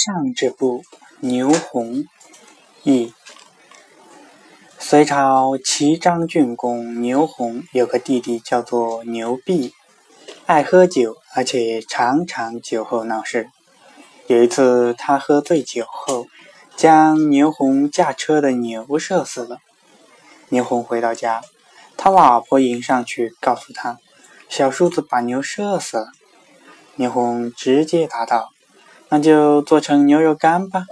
上制部牛弘译。隋朝齐章郡公牛弘有个弟弟叫做牛弼，爱喝酒，而且常常酒后闹事。有一次，他喝醉酒后，将牛弘驾车的牛射死了。牛弘回到家，他老婆迎上去告诉他，小叔子把牛射死了。牛弘直接答道：“那就做成牛肉干吧。”